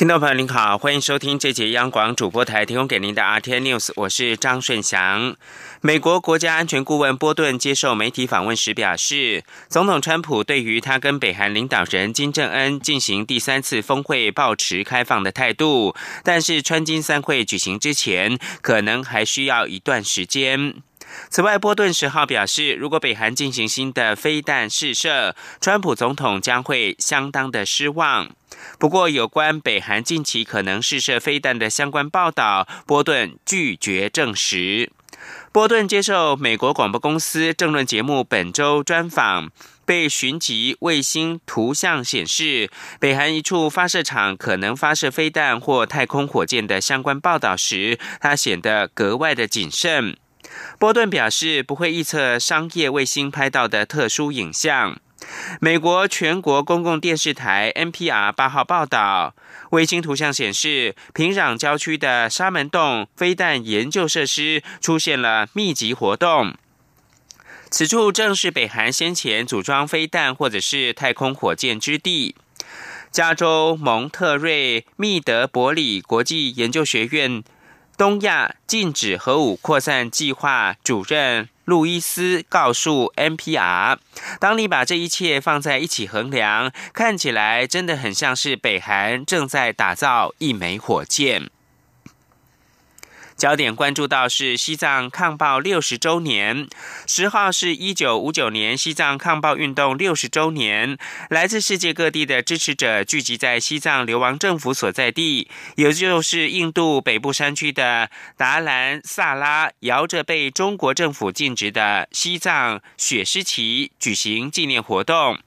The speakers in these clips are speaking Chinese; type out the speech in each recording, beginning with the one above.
听众朋友您好，欢迎收听这节央广主播台提供给您的 RT News，我是张顺祥。美国国家安全顾问波顿接受媒体访问时表示，总统川普对于他跟北韩领导人金正恩进行第三次峰会保持开放的态度，但是川金三会举行之前，可能还需要一段时间。此外，波顿十号表示，如果北韩进行新的飞弹试射，川普总统将会相当的失望。不过，有关北韩近期可能试射飞弹的相关报道，波顿拒绝证实。波顿接受美国广播公司政论节目本周专访，被寻及卫星图像显示北韩一处发射场可能发射飞弹或太空火箭的相关报道时，他显得格外的谨慎。波顿表示不会预测商业卫星拍到的特殊影像。美国全国公共电视台 NPR 八号报道，卫星图像显示，平壤郊区的沙门洞飞弹研究设施出现了密集活动。此处正是北韩先前组装飞弹或者是太空火箭之地。加州蒙特瑞密德伯里国际研究学院东亚禁止核武扩散计划主任。路易斯告诉 NPR：“ 当你把这一切放在一起衡量，看起来真的很像是北韩正在打造一枚火箭。”焦点关注到是西藏抗暴六十周年，十号是一九五九年西藏抗暴运动六十周年，来自世界各地的支持者聚集在西藏流亡政府所在地，也就是印度北部山区的达兰萨拉，摇着被中国政府禁止的西藏雪狮旗，举行纪念活动。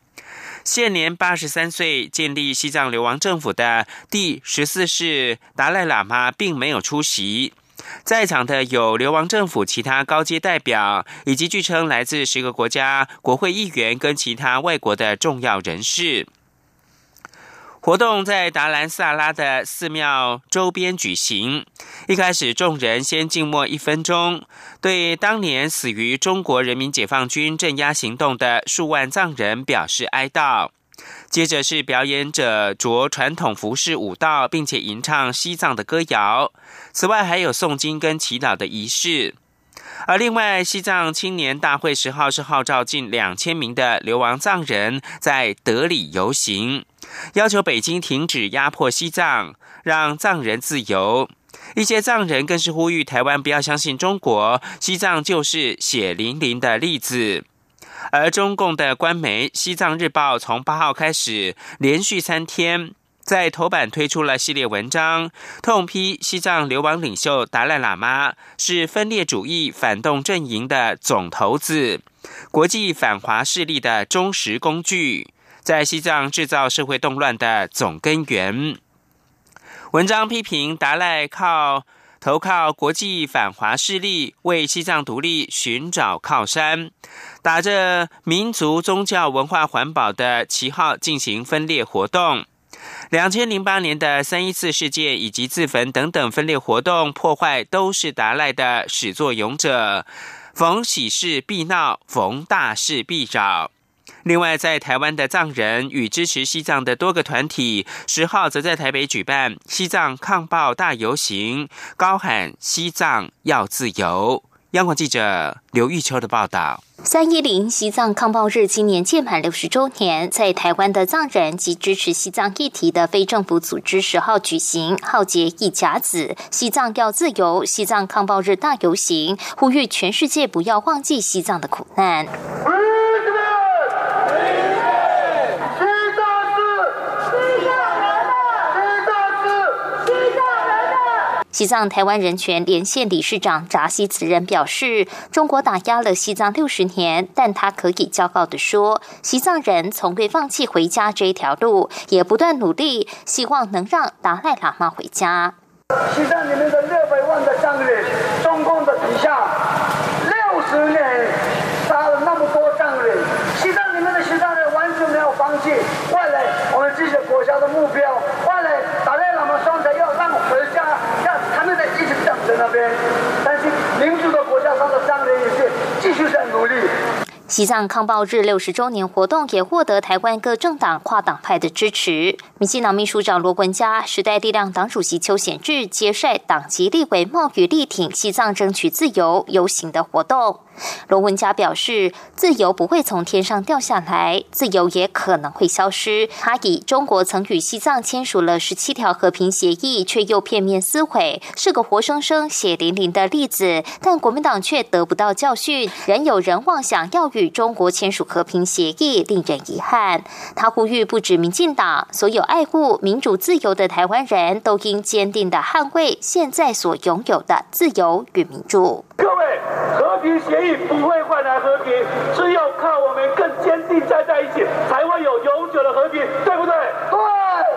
现年八十三岁，建立西藏流亡政府的第十四世达赖喇嘛并没有出席。在场的有流亡政府其他高阶代表，以及据称来自十个国家国会议员跟其他外国的重要人士。活动在达兰萨拉的寺庙周边举行。一开始，众人先静默一分钟，对当年死于中国人民解放军镇压行动的数万藏人表示哀悼。接着是表演者着传统服饰舞蹈，并且吟唱西藏的歌谣。此外，还有诵经跟祈祷的仪式。而另外，西藏青年大会十号是号召近两千名的流亡藏人在德里游行，要求北京停止压迫西藏，让藏人自由。一些藏人更是呼吁台湾不要相信中国，西藏就是血淋淋的例子。而中共的官媒《西藏日报》从八号开始，连续三天在头版推出了系列文章，痛批西藏流亡领袖达赖喇嘛是分裂主义反动阵营的总头子，国际反华势力的忠实工具，在西藏制造社会动乱的总根源。文章批评达赖靠。投靠国际反华势力，为西藏独立寻找靠山，打着民族、宗教、文化、环保的旗号进行分裂活动。两千零八年的三一四事件以及自焚等等分裂活动破坏，都是达赖的始作俑者。逢喜事必闹，逢大事必扰。另外，在台湾的藏人与支持西藏的多个团体，十号则在台北举办西藏抗暴大游行，高喊“西藏要自由”。央广记者刘玉秋的报道：三一零西藏抗暴日今年届满六十周年，在台湾的藏人及支持西藏议题的非政府组织十号举行“浩劫一甲子，西藏要自由”西藏抗暴日大游行，呼吁全世界不要忘记西藏的苦难。西藏台湾人权连线理事长扎西此人表示：“中国打压了西藏六十年，但他可以骄傲地说，西藏人从未放弃回家这一条路，也不断努力，希望能让达赖喇嘛回家。”西藏里面的六百万的藏人，中共的底下六十年杀了那么多藏人，西藏里面的西藏人完全没有放弃。未来我们这些国家的目标，他们三个人也是继续在努力。西藏抗暴日六十周年活动也获得台湾各政党跨党派的支持。民进党秘书长罗文嘉、时代力量党主席邱显智接率党籍立委冒雨力挺西藏争取自由游行的活动。罗文嘉表示，自由不会从天上掉下来，自由也可能会消失。他以中国曾与西藏签署了十七条和平协议，却又片面撕毁，是个活生生血淋淋的例子。但国民党却得不到教训，仍有人妄想要与与中国签署和平协议，令人遗憾。他呼吁，不止民进党，所有爱护民主自由的台湾人都应坚定的捍卫现在所拥有的自由与民主。各位，和平协议不会换来和平，只有靠我们更坚定站在一起，才会有永久的和平，对不对？对。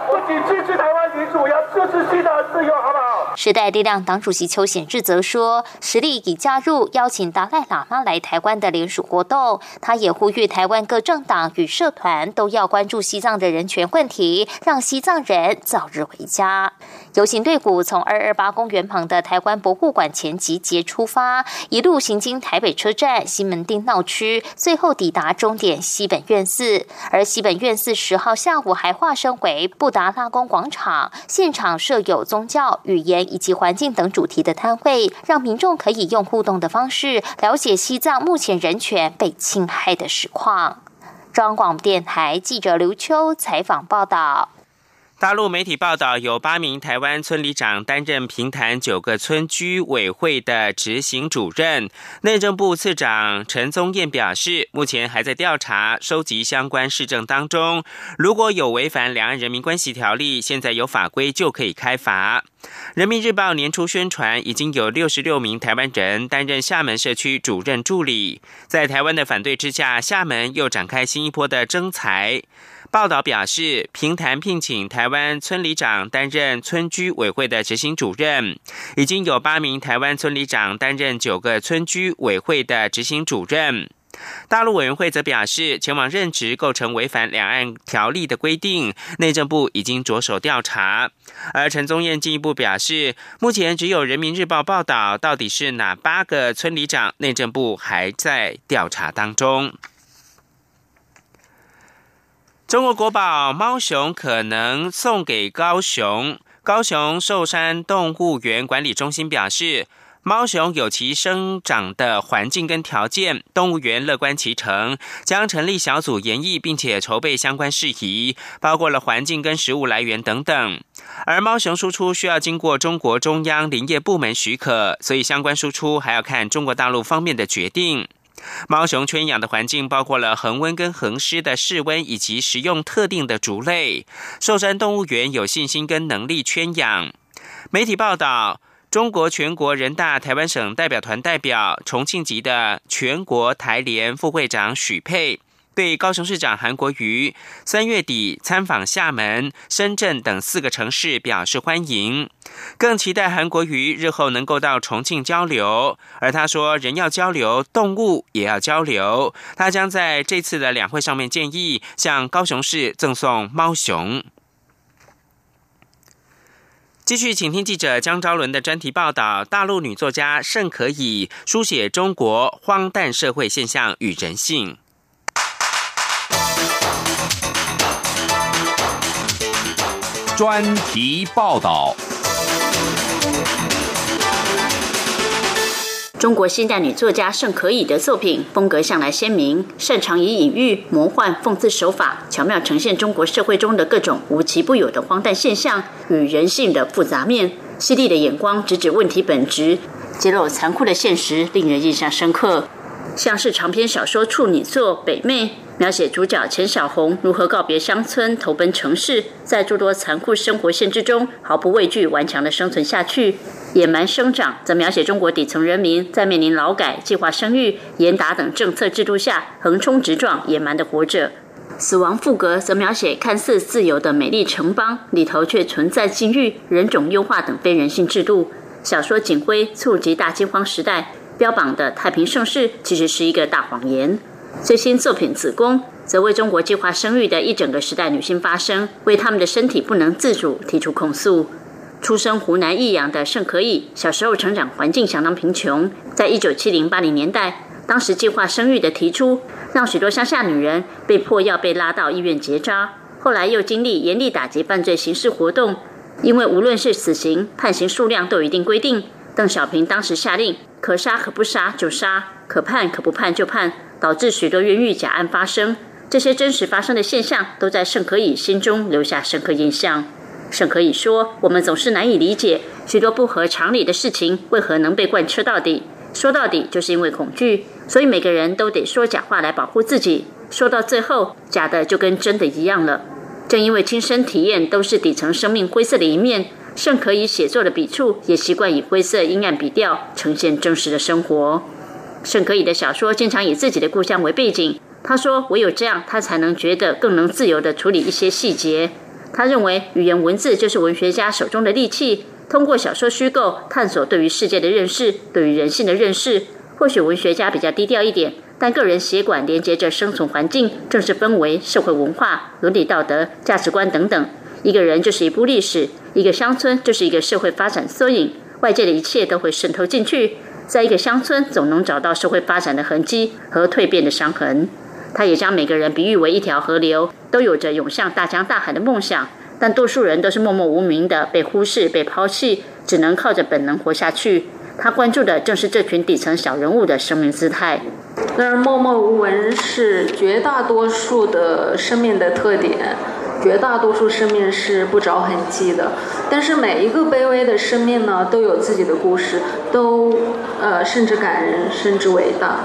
不仅支持台湾民主，要支持西藏自由，好不好？时代力量党主席邱显智则说，实力已加入邀请达赖喇嘛来台湾的联署活动。他也呼吁台湾各政党与社团都要关注西藏的人权问题，让西藏人早日回家。游行队伍从二二八公园旁的台湾博物馆前集结出发，一路行经台北车站、西门町闹区，最后抵达终点西本院寺。而西本院寺十号下午还化身为布达拉宫广场，现场设有宗教、语言以及环境等主题的摊位，让民众可以用互动的方式了解西藏目前人权被侵害的实况。中央广播电台记者刘秋采访报道。大陆媒体报道，有八名台湾村里长担任平潭九个村居委会的执行主任。内政部次长陈宗彦表示，目前还在调查、收集相关市政当中，如果有违反两岸人民关系条例，现在有法规就可以开罚。人民日报年初宣传，已经有六十六名台湾人担任厦门社区主任助理。在台湾的反对之下，厦门又展开新一波的征才。报道表示，平潭聘请台湾村里长担任村居委会的执行主任，已经有八名台湾村里长担任九个村居委会的执行主任。大陆委员会则表示，前往任职构成违反两岸条例的规定，内政部已经着手调查。而陈宗彦进一步表示，目前只有人民日报报道，到底是哪八个村里长，内政部还在调查当中。中国国宝猫熊可能送给高雄。高雄寿山动物园管理中心表示，猫熊有其生长的环境跟条件，动物园乐观其成，将成立小组研议，并且筹备相关事宜，包括了环境跟食物来源等等。而猫熊输出需要经过中国中央林业部门许可，所以相关输出还要看中国大陆方面的决定。猫熊圈养的环境包括了恒温跟恒湿的室温，以及食用特定的竹类。寿山动物园有信心跟能力圈养。媒体报道，中国全国人大台湾省代表团代表、重庆籍的全国台联副会长许佩。对高雄市长韩国瑜三月底参访厦门、深圳等四个城市表示欢迎，更期待韩国瑜日后能够到重庆交流。而他说，人要交流，动物也要交流。他将在这次的两会上面建议向高雄市赠送猫熊。继续，请听记者江昭伦的专题报道：大陆女作家盛可以书写中国荒诞社会现象与人性。专题报道：中国现代女作家盛可以的作品风格向来鲜明，擅长以隐喻、魔幻、讽刺手法，巧妙呈现中国社会中的各种无奇不有的荒诞现象与人性的复杂面。犀利的眼光直指问题本质，揭露残酷的现实，令人印象深刻。像是长篇小说处女作《北妹》。描写主角钱小红如何告别乡村，投奔城市，在诸多残酷生活限制中毫不畏惧、顽强的生存下去。野蛮生长则描写中国底层人民在面临劳改、计划生育、严打等政策制度下横冲直撞、野蛮的活着。死亡赋格则描写看似自由的美丽城邦里头却存在禁欲、人种优化等非人性制度。小说《警徽》触及大饥荒时代，标榜的太平盛世其实是一个大谎言。最新作品《子宫》则为中国计划生育的一整个时代女性发声，为他们的身体不能自主提出控诉。出生湖南益阳的盛可以，小时候成长环境相当贫穷，在一九七零八零年代，当时计划生育的提出，让许多乡下女人被迫要被拉到医院结扎。后来又经历严厉打击犯罪刑事活动，因为无论是死刑判刑数量都有一定规定。邓小平当时下令，可杀可不杀就杀，可判可不判就判，导致许多冤狱假案发生。这些真实发生的现象，都在盛可以心中留下深刻印象。盛可以说：“我们总是难以理解许多不合常理的事情为何能被贯彻到底。说到底，就是因为恐惧，所以每个人都得说假话来保护自己。说到最后，假的就跟真的一样了。正因为亲身体验都是底层生命灰色的一面。”甚可以写作的笔触也习惯以灰色阴暗笔调呈现真实的生活。甚可以的小说经常以自己的故乡为背景。他说：“唯有这样，他才能觉得更能自由地处理一些细节。”他认为语言文字就是文学家手中的利器，通过小说虚构探索对于世界的认识，对于人性的认识。或许文学家比较低调一点，但个人血管连接着生存环境、政治氛围、社会文化、伦理道德、价值观等等。一个人就是一部历史。一个乡村就是一个社会发展缩影，外界的一切都会渗透进去，在一个乡村总能找到社会发展的痕迹和蜕变的伤痕。他也将每个人比喻为一条河流，都有着涌向大江大海的梦想，但多数人都是默默无名的，被忽视、被抛弃，只能靠着本能活下去。他关注的正是这群底层小人物的生命姿态。然而，默默无闻是绝大多数的生命的特点。绝大多数生命是不着痕迹的，但是每一个卑微的生命呢，都有自己的故事，都呃甚至感人，甚至伟大。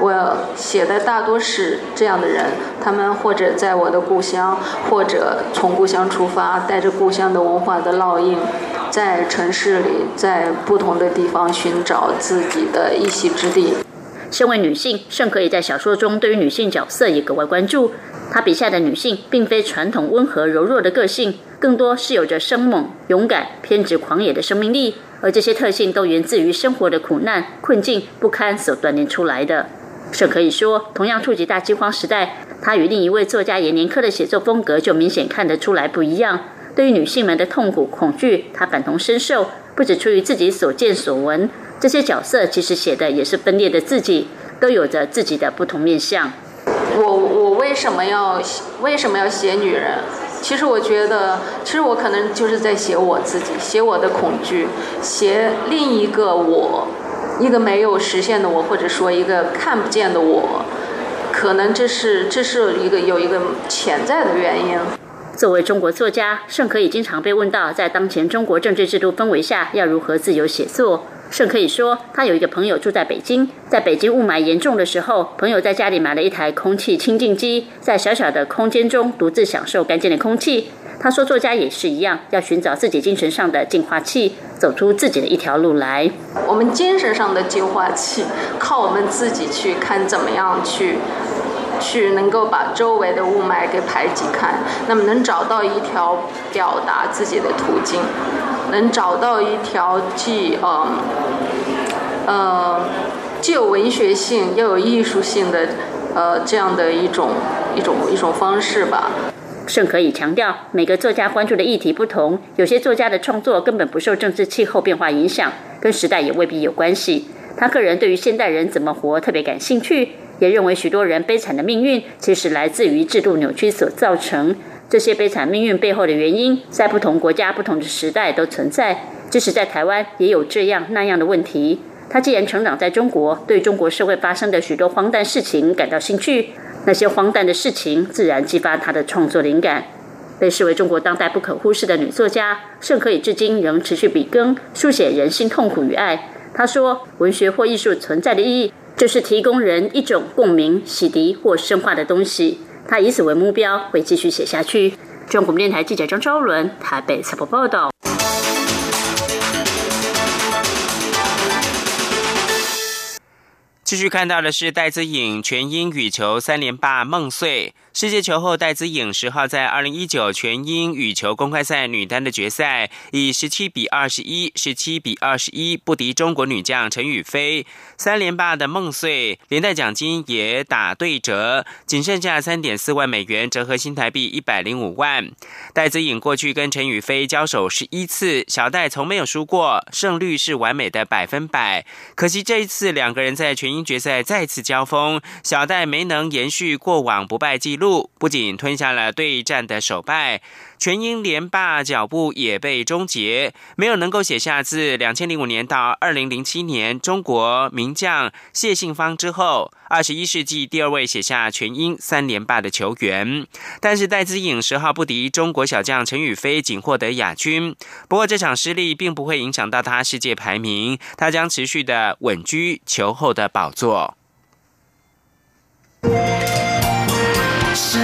我写的大多是这样的人，他们或者在我的故乡，或者从故乡出发，带着故乡的文化的烙印，在城市里，在不同的地方寻找自己的一席之地。身为女性，甚可以在小说中对于女性角色也格外关注。他笔下的女性，并非传统温和柔弱的个性，更多是有着生猛、勇敢、偏执、狂野的生命力，而这些特性都源自于生活的苦难、困境、不堪所锻炼出来的。这可以说，同样触及大饥荒时代，他与另一位作家严年科的写作风格就明显看得出来不一样。对于女性们的痛苦、恐惧，她感同身受，不止出于自己所见所闻。这些角色其实写的也是分裂的自己，都有着自己的不同面相。我为什么要为什么要写女人？其实我觉得，其实我可能就是在写我自己，写我的恐惧，写另一个我，一个没有实现的我，或者说一个看不见的我。可能这是这是一个有一个潜在的原因。作为中国作家，盛可以经常被问到，在当前中国政治制度氛围下，要如何自由写作。盛可以说，他有一个朋友住在北京，在北京雾霾严重的时候，朋友在家里买了一台空气清净机，在小小的空间中独自享受干净的空气。他说，作家也是一样，要寻找自己精神上的净化器，走出自己的一条路来。我们精神上的净化器，靠我们自己去看怎么样去。去能够把周围的雾霾给排挤开，那么能找到一条表达自己的途径，能找到一条既呃呃既有文学性又有艺术性的呃这样的一种一种一种方式吧。甚可以强调，每个作家关注的议题不同，有些作家的创作根本不受政治气候变化影响，跟时代也未必有关系。他个人对于现代人怎么活特别感兴趣。也认为许多人悲惨的命运其实来自于制度扭曲所造成。这些悲惨命运背后的原因，在不同国家、不同的时代都存在。即使在台湾，也有这样那样的问题。他既然成长在中国，对中国社会发生的许多荒诞事情感到兴趣，那些荒诞的事情自然激发他的创作灵感。被视为中国当代不可忽视的女作家，甚可以至今仍持续笔耕，书写人性痛苦与爱。他说：“文学或艺术存在的意义。”就是提供人一种共鸣、洗涤或深化的东西。他以此为目标，会继续写下去。中国电台记者张昭伦台北采访报道。继续看到的是戴资颖全英羽球三连霸梦碎。世界球后戴资颖十号在二零一九全英羽球公开赛女单的决赛，以十七比二十一、十七比二十一不敌中国女将陈雨菲，三连霸的梦碎，连带奖金也打对折，仅剩下三点四万美元，折合新台币一百零五万。戴资颖过去跟陈雨菲交手十一次，小戴从没有输过，胜率是完美的百分百。可惜这一次两个人在全英决赛再次交锋，小戴没能延续过往不败记录。不仅吞下了对战的首败，全英连霸脚步也被终结，没有能够写下自两千零五年到二零零七年中国名将谢杏芳之后，二十一世纪第二位写下全英三连霸的球员。但是戴资颖十号不敌中国小将陈雨菲，仅获得亚军。不过这场失利并不会影响到他世界排名，他将持续的稳居球后的宝座。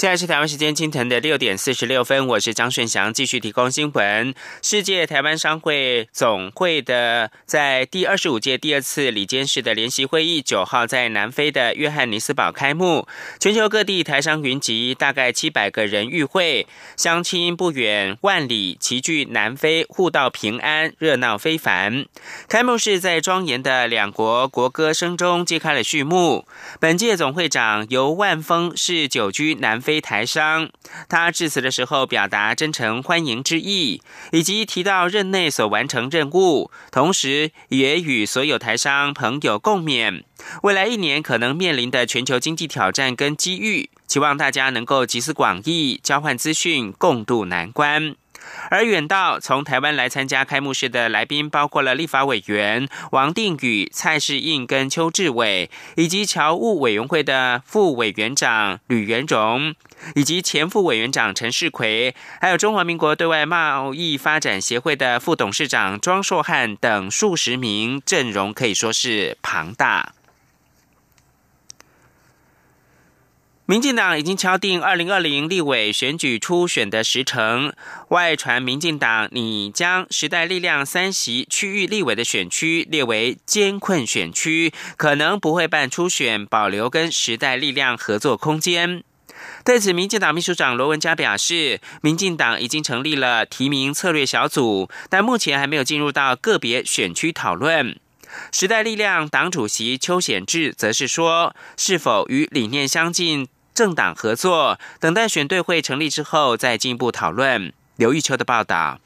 现在是台湾时间清晨的六点四十六分，我是张顺祥，继续提供新闻。世界台湾商会总会的在第二十五届第二次里监事的联席会议九号在南非的约翰尼斯堡开幕，全球各地台商云集，大概七百个人与会，相亲不远万里，齐聚南非，互道平安，热闹非凡。开幕式在庄严的两国国歌声中揭开了序幕。本届总会长尤万峰是久居南非。非台商，他致辞的时候表达真诚欢迎之意，以及提到任内所完成任务，同时也与所有台商朋友共勉未来一年可能面临的全球经济挑战跟机遇，期望大家能够集思广益，交换资讯，共度难关。而远道从台湾来参加开幕式的来宾，包括了立法委员王定宇、蔡世应跟邱志伟，以及侨务委员会的副委员长吕元荣，以及前副委员长陈世奎，还有中华民国对外贸易发展协会的副董事长庄硕汉等数十名，阵容可以说是庞大。民进党已经敲定二零二零立委选举初选的时程，外传民进党拟将时代力量三席区域立委的选区列为艰困选区，可能不会办初选，保留跟时代力量合作空间。对此，民进党秘书长罗文嘉表示，民进党已经成立了提名策略小组，但目前还没有进入到个别选区讨论。时代力量党主席邱显智则是说，是否与理念相近？政党合作，等待选对会成立之后再进一步讨论。刘玉秋的报道。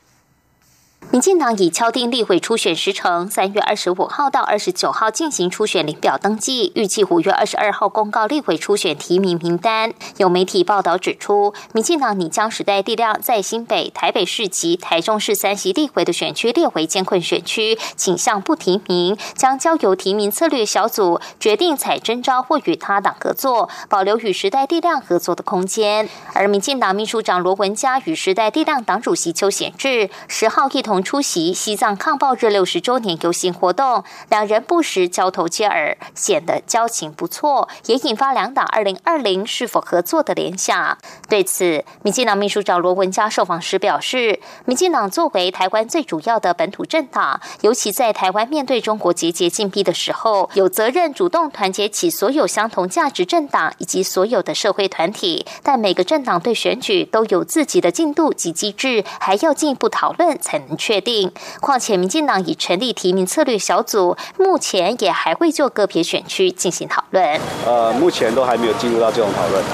民进党已敲定立委初选时程，三月二十五号到二十九号进行初选领表登记，预计五月二十二号公告立委初选提名名单。有媒体报道指出，民进党拟将时代力量在新北、台北市及台中市三席立委的选区列为艰困选区，倾向不提名，将交由提名策略小组决定采征召或与他党合作，保留与时代力量合作的空间。而民进党秘书长罗文嘉与时代力量党主席邱显智十号一同。出席西藏抗暴日六十周年游行活动，两人不时交头接耳，显得交情不错，也引发两党二零二零是否合作的联想。对此，民进党秘书长罗文嘉受访时表示，民进党作为台湾最主要的本土政党，尤其在台湾面对中国节节进逼的时候，有责任主动团结起所有相同价值政党以及所有的社会团体。但每个政党对选举都有自己的进度及机制，还要进一步讨论才能。确定。况且，民进党已成立提名策略小组，目前也还会就个别选区进行讨论。呃，目前都还没有进入到这种讨论。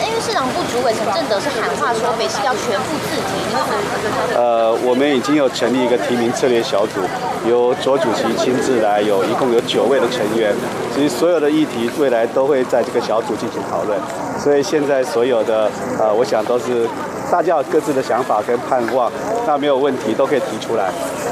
因为市长部主委陈正德是喊话说，北市要全部自提。呃，我们已经有成立一个提名策略小组，由左主席亲自来，有一共有九位的成员。其实所有的议题未来都会在这个小组进行讨论。所以现在所有的呃，我想都是。大家有各自的想法跟盼望，那没有问题，都可以提出来。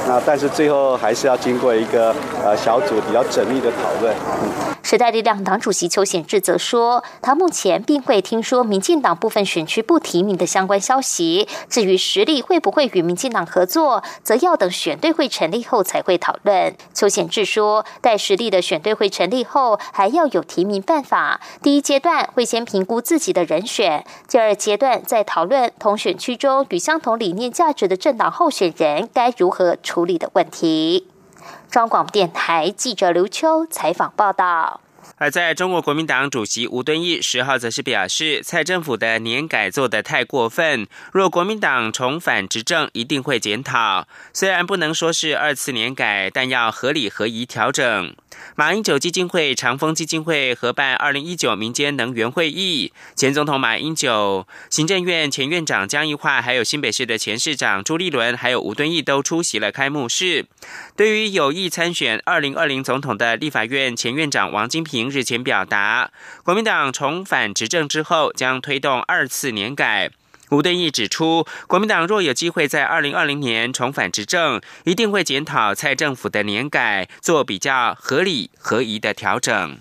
那但是最后还是要经过一个呃小组比较缜密的讨论。嗯时代力量党主席邱显智则说，他目前并未听说民进党部分选区不提名的相关消息。至于实力会不会与民进党合作，则要等选队会成立后才会讨论。邱显智说，待实力的选队会成立后，还要有提名办法。第一阶段会先评估自己的人选，第二阶段再讨论同选区中与相同理念价值的政党候选人该如何处理的问题。中广电台记者刘秋采访报道。而在中国国民党主席吴敦义十号则是表示，蔡政府的年改做得太过分，若国民党重返执政，一定会检讨。虽然不能说是二次年改，但要合理合宜调整。马英九基金会、长丰基金会合办二零一九民间能源会议，前总统马英九、行政院前院长江宜桦，还有新北市的前市长朱立伦，还有吴敦义都出席了开幕式。对于有意参选二零二零总统的立法院前院长王金平。日前表达，国民党重返执政之后将推动二次年改。吴敦义指出，国民党若有机会在二零二零年重返执政，一定会检讨蔡政府的年改，做比较合理合宜的调整。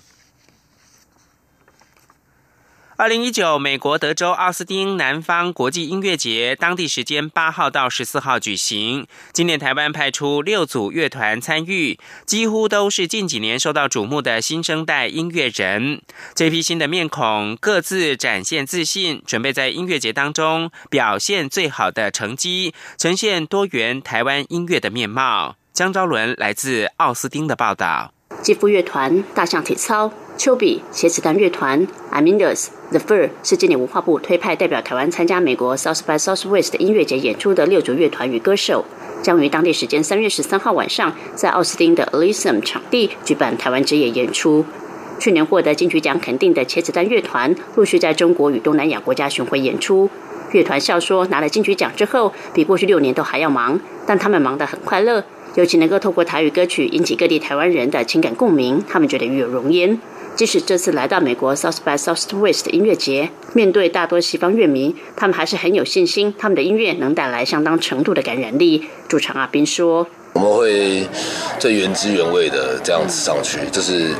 二零一九美国德州奥斯汀南方国际音乐节，当地时间八号到十四号举行。今年台湾派出六组乐团参与，几乎都是近几年受到瞩目的新生代音乐人。这批新的面孔各自展现自信，准备在音乐节当中表现最好的成绩，呈现多元台湾音乐的面貌。江昭伦来自奥斯汀的报道。肌肤乐团、大象体操、丘比、茄子蛋乐团、a m i n d u s The Fur 是今年文化部推派代表台湾参加美国 South by Southwest 音乐节演出的六组乐团与歌手，将于当地时间三月十三号晚上在奥斯汀的 Elysium 场地举办台湾之夜演出。去年获得金曲奖肯定的茄子蛋乐团，陆续在中国与东南亚国家巡回演出。乐团笑说，拿了金曲奖之后，比过去六年都还要忙，但他们忙得很快乐。尤其能够透过台语歌曲引起各地台湾人的情感共鸣，他们觉得与有荣焉。即使这次来到美国 South by Southwest 音乐节，面对大多西方乐迷，他们还是很有信心，他们的音乐能带来相当程度的感染力。主唱阿斌说：“我们会最原汁原味的这样子上去，就是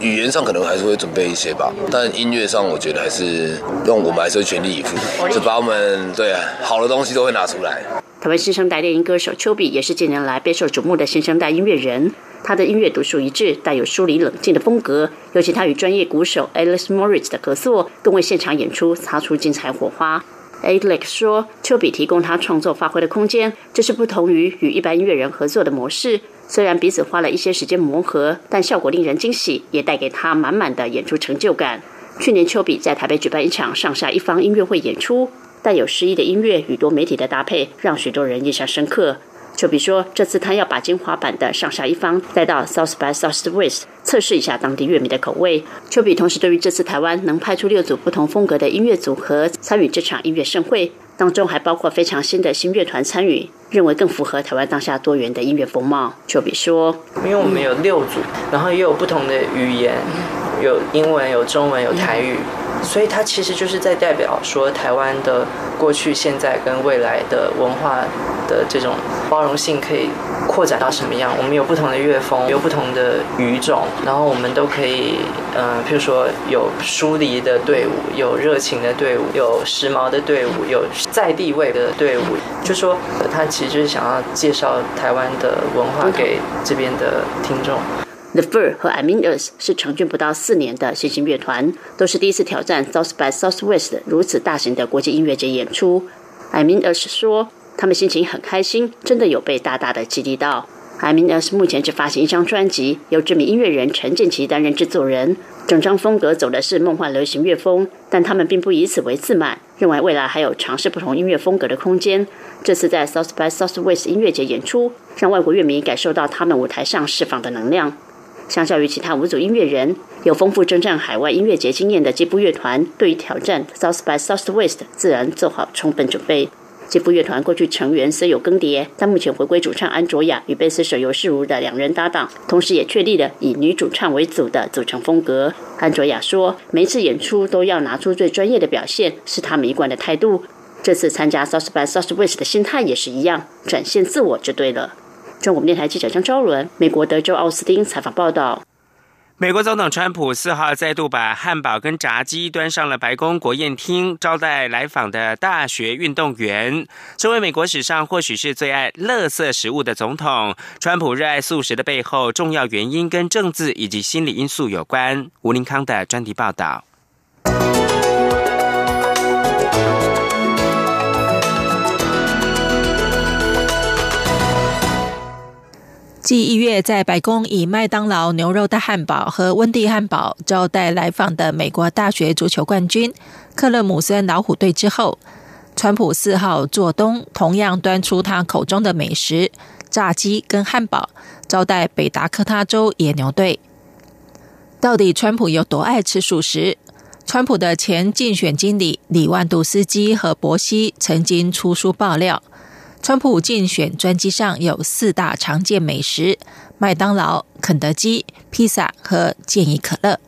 语言上可能还是会准备一些吧，但音乐上我觉得还是用我们还是会全力以赴，就把我们对好的东西都会拿出来。”台湾新生代电音歌手丘比也是近年来备受瞩目的新生代音乐人。他的音乐独树一帜，带有疏离冷静的风格。尤其他与专业鼓手 Alice Morris 的合作，更为现场演出擦出精彩火花。Alex 说：“丘比提供他创作发挥的空间，这是不同于与一般音乐人合作的模式。虽然彼此花了一些时间磨合，但效果令人惊喜，也带给他满满的演出成就感。去年，丘比在台北举办一场上下一方音乐会演出。”带有诗意的音乐与多媒体的搭配，让许多人印象深刻。丘比说，这次他要把精华版的上下一方带到 South by Southwest 测试一下当地乐迷的口味。丘比同时对于这次台湾能派出六组不同风格的音乐组合参与这场音乐盛会，当中还包括非常新的新乐团参与，认为更符合台湾当下多元的音乐风貌。丘比说：“因为我们有六组，然后也有不同的语言，有英文、有中文、有台语。”所以它其实就是在代表说，台湾的过去、现在跟未来的文化的这种包容性可以扩展到什么样？我们有不同的乐风，有不同的语种，然后我们都可以，嗯，譬如说有疏离的队伍，有热情的队伍，有时髦的队伍，有在地位的队伍。就说他其实就是想要介绍台湾的文化给这边的听众。The Fur 和 I Mean Us 是成军不到四年的新兴乐团，都是第一次挑战 South by Southwest 如此大型的国际音乐节演出。I Mean Us 说，他们心情很开心，真的有被大大的激励到。I Mean Us 目前只发行一张专辑，由知名音乐人陈建奇担任制作人，整张风格走的是梦幻流行乐风，但他们并不以此为自满，认为未来还有尝试不同音乐风格的空间。这次在 South by Southwest 音乐节演出，让外国乐迷感受到他们舞台上释放的能量。相较于其他五组音乐人，有丰富征战海外音乐节经验的吉布乐团，对于挑战 South by Southwest 自然做好充分准备。吉布乐团过去成员虽有更迭，但目前回归主唱安卓雅与贝斯手尤世如的两人搭档，同时也确立了以女主唱为主的组成风格。安卓雅说：“每次演出都要拿出最专业的表现，是他们一贯的态度。这次参加 South by Southwest 的心态也是一样，展现自我就对了。”中国电台记者张昭伦，美国德州奥斯汀采访报道。美国总统川普四号再度把汉堡跟炸鸡端上了白宫国宴厅，招待来访的大学运动员。这位美国史上或许是最爱乐色食物的总统，川普热爱素食的背后重要原因跟政治以及心理因素有关。吴林康的专题报道。继一月在白宫以麦当劳牛肉大汉堡和温蒂汉堡招待来访的美国大学足球冠军克勒姆森老虎队之后，川普四号做东，同样端出他口中的美食——炸鸡跟汉堡，招待北达科他州野牛队。到底川普有多爱吃素食？川普的前竞选经理李万杜斯基和伯西曾经出书爆料。川普竞选专辑上有四大常见美食：麦当劳、肯德基、披萨和健怡可乐。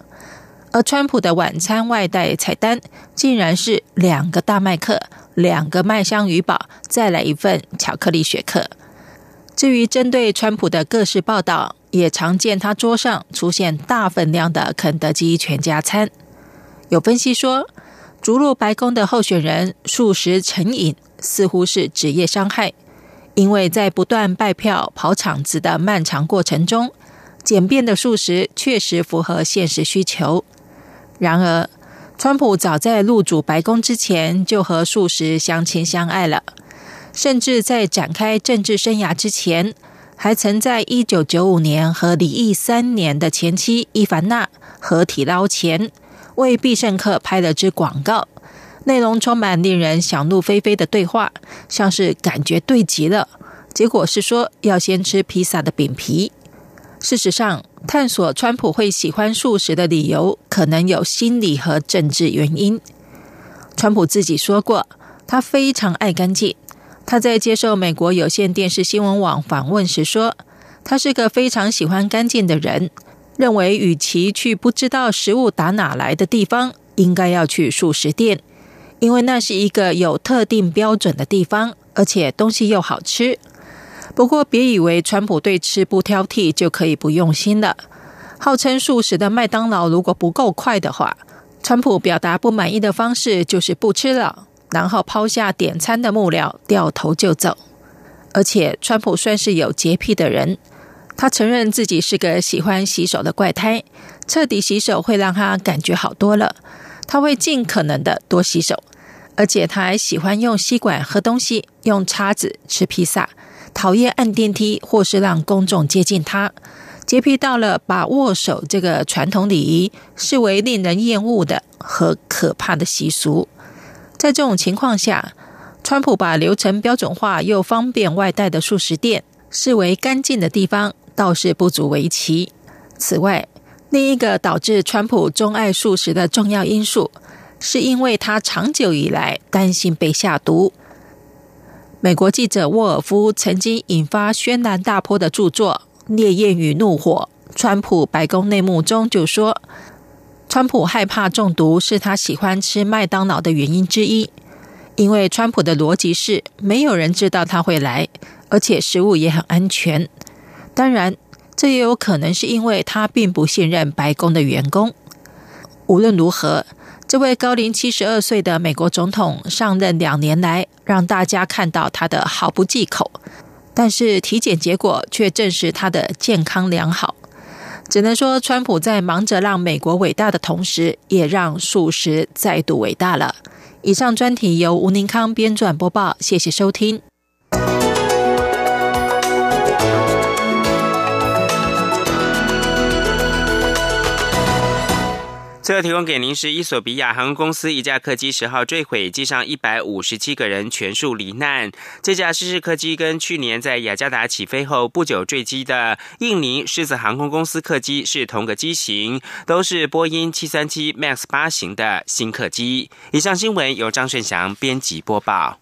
而川普的晚餐外带菜单竟然是两个大麦克、两个麦香鱼堡，再来一份巧克力雪克。至于针对川普的各式报道，也常见他桌上出现大分量的肯德基全家餐。有分析说，逐入白宫的候选人素食成瘾。似乎是职业伤害，因为在不断拜票、跑场子的漫长过程中，简便的素食确实符合现实需求。然而，川普早在入主白宫之前就和素食相亲相爱了，甚至在展开政治生涯之前，还曾在一九九五年和离异三年的前妻伊凡娜合体捞钱，为必胜客拍了支广告。内容充满令人想入非非的对话，像是感觉对极了。结果是说要先吃披萨的饼皮。事实上，探索川普会喜欢素食的理由，可能有心理和政治原因。川普自己说过，他非常爱干净。他在接受美国有线电视新闻网访问时说，他是个非常喜欢干净的人，认为与其去不知道食物打哪来的地方，应该要去素食店。因为那是一个有特定标准的地方，而且东西又好吃。不过，别以为川普对吃不挑剔就可以不用心了。号称素食的麦当劳如果不够快的话，川普表达不满意的方式就是不吃了，然后抛下点餐的幕僚，掉头就走。而且，川普算是有洁癖的人，他承认自己是个喜欢洗手的怪胎，彻底洗手会让他感觉好多了。他会尽可能的多洗手，而且他还喜欢用吸管喝东西，用叉子吃披萨，讨厌按电梯或是让公众接近他。洁癖到了把握手这个传统礼仪视为令人厌恶的和可怕的习俗。在这种情况下，川普把流程标准化又方便外带的素食店视为干净的地方，倒是不足为奇。此外，另一个导致川普钟爱素食的重要因素，是因为他长久以来担心被下毒。美国记者沃尔夫曾经引发轩然大波的著作《烈焰与怒火：川普白宫内幕》中就说，川普害怕中毒是他喜欢吃麦当劳的原因之一，因为川普的逻辑是没有人知道他会来，而且食物也很安全。当然。这也有可能是因为他并不信任白宫的员工。无论如何，这位高龄七十二岁的美国总统上任两年来，让大家看到他的毫不忌口，但是体检结果却证实他的健康良好。只能说，川普在忙着让美国伟大的同时，也让素食再度伟大了。以上专题由吴宁康编撰播报，谢谢收听。最后提供给您是伊索比亚航空公司一架客机十号坠毁，机上一百五十七个人全数罹难。这架失事客机跟去年在雅加达起飞后不久坠机的印尼狮子航空公司客机是同个机型，都是波音七三七 MAX 八型的新客机。以上新闻由张顺祥编辑播报。